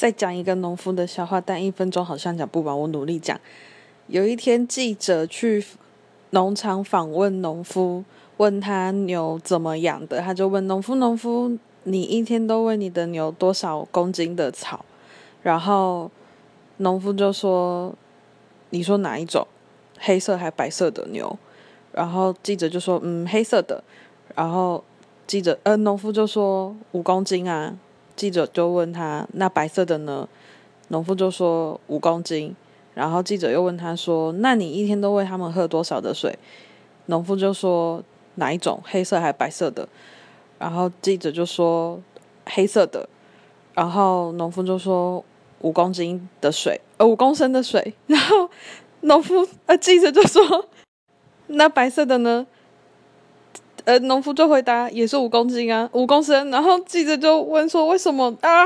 再讲一个农夫的笑话，但一分钟好像讲不完，我努力讲。有一天，记者去农场访问农夫，问他牛怎么养的，他就问农夫：“农夫，你一天都喂你的牛多少公斤的草？”然后农夫就说：“你说哪一种？黑色还白色的牛？”然后记者就说：“嗯，黑色的。”然后记者呃，农夫就说：“五公斤啊。”记者就问他：“那白色的呢？”农夫就说：“五公斤。”然后记者又问他说：“那你一天都喂他们喝多少的水？”农夫就说：“哪一种？黑色还是白色的？”然后记者就说：“黑色的。”然后农夫就说：“五公斤的水，呃，五公升的水。”然后农夫呃，记者就说：“那白色的呢？”呃，农夫就回答也是五公斤啊，五公升。然后记者就问说：“为什么啊？”